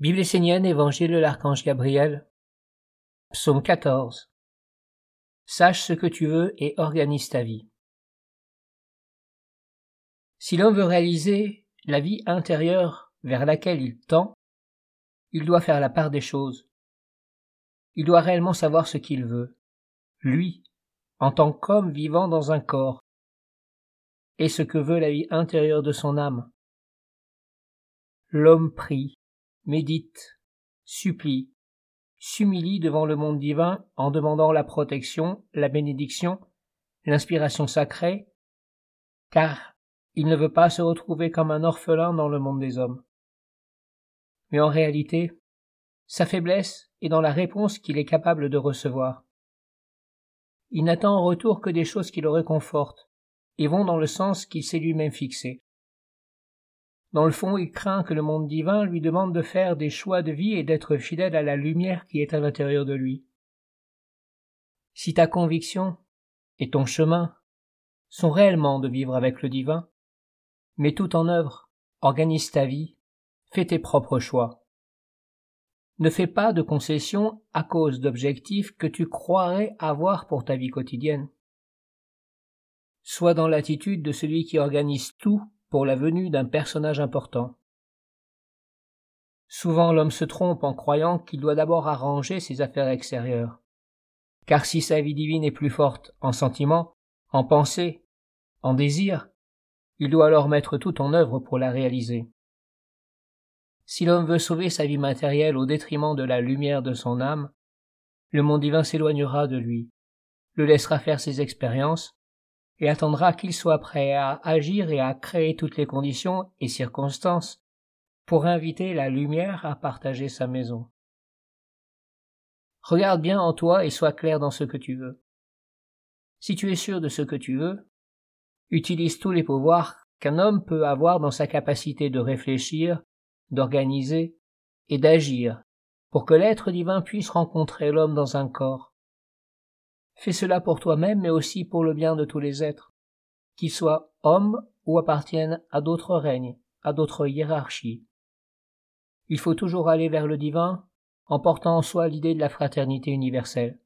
Bible essénienne, Évangile de l'archange Gabriel, Psaume 14. Sache ce que tu veux et organise ta vie. Si l'homme veut réaliser la vie intérieure vers laquelle il tend, il doit faire la part des choses. Il doit réellement savoir ce qu'il veut, lui, en tant qu'homme vivant dans un corps, et ce que veut la vie intérieure de son âme. L'homme prie, médite, supplie, s'humilie devant le monde divin en demandant la protection, la bénédiction, l'inspiration sacrée, car il ne veut pas se retrouver comme un orphelin dans le monde des hommes. Mais en réalité, sa faiblesse est dans la réponse qu'il est capable de recevoir. Il n'attend en retour que des choses qui le réconfortent et vont dans le sens qu'il s'est lui-même fixé. Dans le fond, il craint que le monde divin lui demande de faire des choix de vie et d'être fidèle à la lumière qui est à l'intérieur de lui. Si ta conviction et ton chemin sont réellement de vivre avec le divin, mets tout en œuvre, organise ta vie, fais tes propres choix. Ne fais pas de concessions à cause d'objectifs que tu croirais avoir pour ta vie quotidienne. Sois dans l'attitude de celui qui organise tout pour la venue d'un personnage important. Souvent l'homme se trompe en croyant qu'il doit d'abord arranger ses affaires extérieures. Car si sa vie divine est plus forte en sentiment, en pensée, en désir, il doit alors mettre tout en œuvre pour la réaliser. Si l'homme veut sauver sa vie matérielle au détriment de la lumière de son âme, le monde divin s'éloignera de lui, le laissera faire ses expériences, et attendra qu'il soit prêt à agir et à créer toutes les conditions et circonstances pour inviter la lumière à partager sa maison. Regarde bien en toi et sois clair dans ce que tu veux. Si tu es sûr de ce que tu veux, utilise tous les pouvoirs qu'un homme peut avoir dans sa capacité de réfléchir, d'organiser et d'agir pour que l'être divin puisse rencontrer l'homme dans un corps, Fais cela pour toi-même, mais aussi pour le bien de tous les êtres, qu'ils soient hommes ou appartiennent à d'autres règnes, à d'autres hiérarchies. Il faut toujours aller vers le divin en portant en soi l'idée de la fraternité universelle.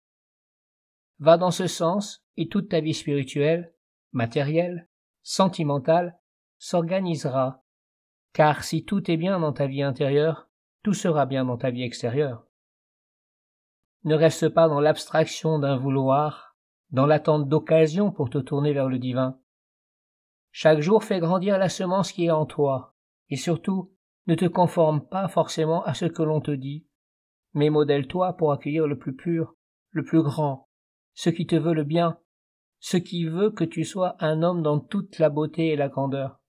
Va dans ce sens et toute ta vie spirituelle, matérielle, sentimentale, s'organisera, car si tout est bien dans ta vie intérieure, tout sera bien dans ta vie extérieure ne reste pas dans l'abstraction d'un vouloir, dans l'attente d'occasion pour te tourner vers le divin. Chaque jour fais grandir la semence qui est en toi, et surtout, ne te conforme pas forcément à ce que l'on te dit, mais modèle-toi pour accueillir le plus pur, le plus grand, ce qui te veut le bien, ce qui veut que tu sois un homme dans toute la beauté et la grandeur.